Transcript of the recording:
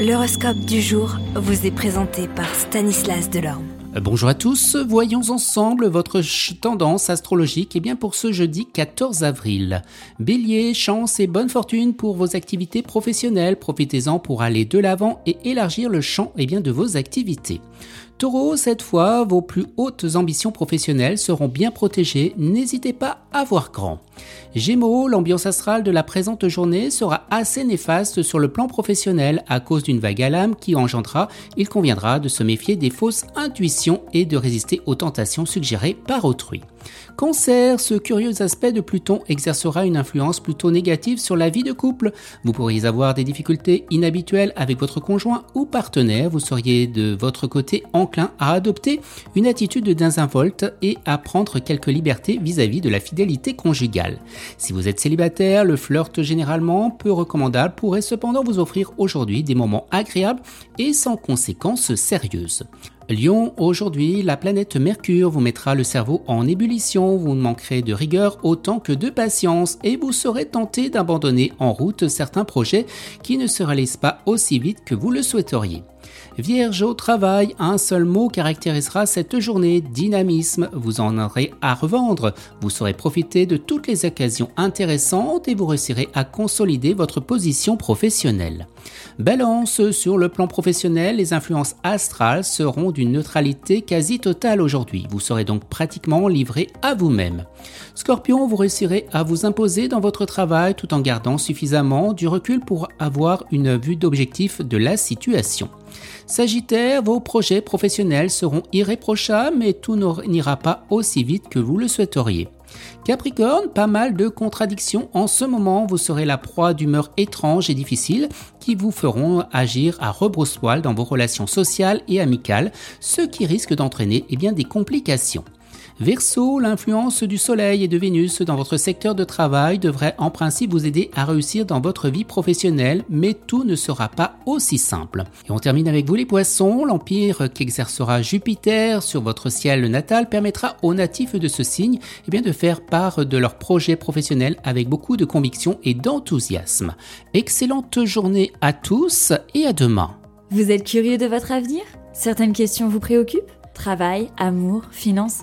L'horoscope du jour vous est présenté par Stanislas Delorme. Bonjour à tous, voyons ensemble votre tendance astrologique et eh bien pour ce jeudi 14 avril. Bélier, chance et bonne fortune pour vos activités professionnelles, profitez-en pour aller de l'avant et élargir le champ et eh bien, de vos activités. Taureau, cette fois, vos plus hautes ambitions professionnelles seront bien protégées, n'hésitez pas à voir grand. Gémeaux, l'ambiance astrale de la présente journée sera assez néfaste sur le plan professionnel à cause d'une vague à l'âme qui engendra, il conviendra de se méfier des fausses intuitions et de résister aux tentations suggérées par autrui. Cancer, ce curieux aspect de Pluton exercera une influence plutôt négative sur la vie de couple. Vous pourriez avoir des difficultés inhabituelles avec votre conjoint ou partenaire. Vous seriez de votre côté enclin à adopter une attitude de désinvolte et à prendre quelques libertés vis-à-vis de la fidélité conjugale. Si vous êtes célibataire, le flirt généralement peu recommandable pourrait cependant vous offrir aujourd'hui des moments agréables et sans conséquences sérieuses. Lion, aujourd'hui, la planète Mercure vous mettra le cerveau en ébullition, vous manquerez de rigueur autant que de patience et vous serez tenté d'abandonner en route certains projets qui ne se réalisent pas aussi vite que vous le souhaiteriez. Vierge au travail, un seul mot caractérisera cette journée, dynamisme, vous en aurez à revendre, vous saurez profiter de toutes les occasions intéressantes et vous réussirez à consolider votre position professionnelle. Balance, sur le plan professionnel, les influences astrales seront d'une neutralité quasi totale aujourd'hui, vous serez donc pratiquement livré à vous-même. Scorpion, vous réussirez à vous imposer dans votre travail tout en gardant suffisamment du recul pour avoir une vue d'objectif de la situation. Sagittaire, vos projets professionnels seront irréprochables, mais tout n'ira pas aussi vite que vous le souhaiteriez. Capricorne, pas mal de contradictions. En ce moment, vous serez la proie d'humeurs étranges et difficiles qui vous feront agir à rebrousse-poil dans vos relations sociales et amicales, ce qui risque d'entraîner eh des complications. Verseau, l'influence du Soleil et de Vénus dans votre secteur de travail devrait en principe vous aider à réussir dans votre vie professionnelle, mais tout ne sera pas aussi simple. Et on termine avec vous les poissons, l'empire qu'exercera Jupiter sur votre ciel natal permettra aux natifs de ce signe eh bien, de faire part de leurs projets professionnels avec beaucoup de conviction et d'enthousiasme. Excellente journée à tous et à demain. Vous êtes curieux de votre avenir? Certaines questions vous préoccupent? Travail, amour, finances